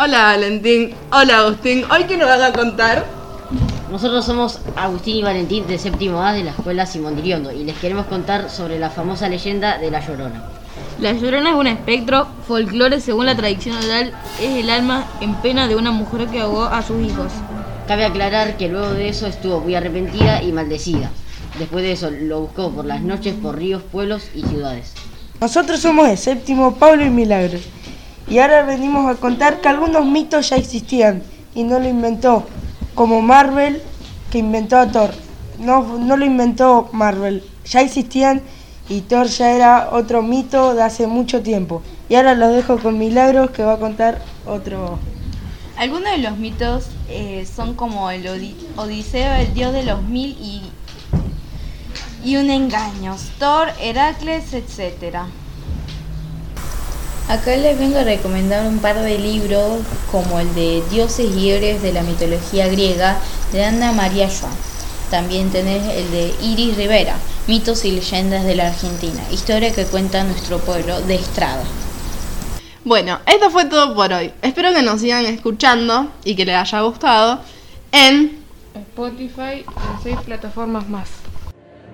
Hola Valentín, hola Agustín. ¿Hoy qué nos vas a contar? Nosotros somos Agustín y Valentín de séptimo A de la escuela Simón Diriondo y les queremos contar sobre la famosa leyenda de La Llorona. La Llorona es un espectro, folclore según la tradición oral, es el alma en pena de una mujer que ahogó a sus hijos. Cabe aclarar que luego de eso estuvo muy arrepentida y maldecida. Después de eso lo buscó por las noches por ríos, pueblos y ciudades. Nosotros somos el séptimo Pablo y Milagros. Y ahora venimos a contar que algunos mitos ya existían y no lo inventó, como Marvel que inventó a Thor. No, no lo inventó Marvel, ya existían y Thor ya era otro mito de hace mucho tiempo. Y ahora los dejo con Milagros que va a contar otro. Algunos de los mitos eh, son como el Odi- Odiseo, el dios de los mil y, y un engaño, Thor, Heracles, etc. Acá les vengo a recomendar un par de libros como el de Dioses y héroes de la mitología griega de Ana María Joan. También tenés el de Iris Rivera, Mitos y leyendas de la Argentina, historia que cuenta nuestro pueblo de Estrada. Bueno, esto fue todo por hoy. Espero que nos sigan escuchando y que les haya gustado en Spotify y en seis plataformas más.